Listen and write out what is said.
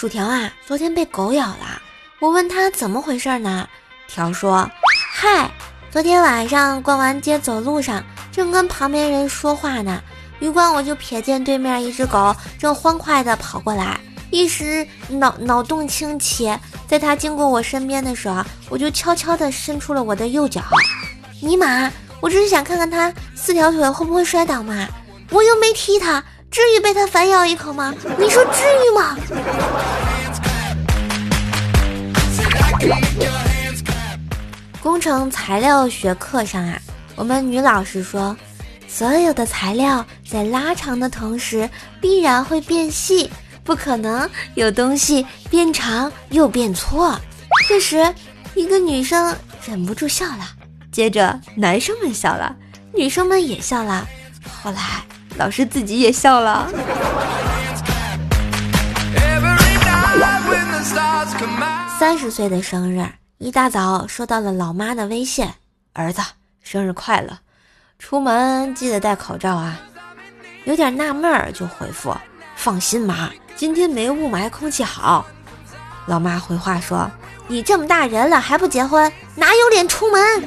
薯条啊，昨天被狗咬了。我问他怎么回事呢？条说：嗨，昨天晚上逛完街走路上，正跟旁边人说话呢，余光我就瞥见对面一只狗正欢快地跑过来，一时脑脑洞清奇，在它经过我身边的时候，我就悄悄地伸出了我的右脚。尼玛，我只是想看看它四条腿会不会摔倒嘛，我又没踢它。至于被他反咬一口吗？你说至于吗？工程材料学课上啊，我们女老师说，所有的材料在拉长的同时必然会变细，不可能有东西变长又变错。这时，一个女生忍不住笑了，接着男生们笑了，女生们也笑了，后来。老师自己也笑了。三十岁的生日，一大早收到了老妈的微信：“儿子，生日快乐，出门记得戴口罩啊。”有点纳闷儿，就回复：“放心妈，今天没雾霾，空气好。”老妈回话说：“你这么大人了还不结婚，哪有脸出门？”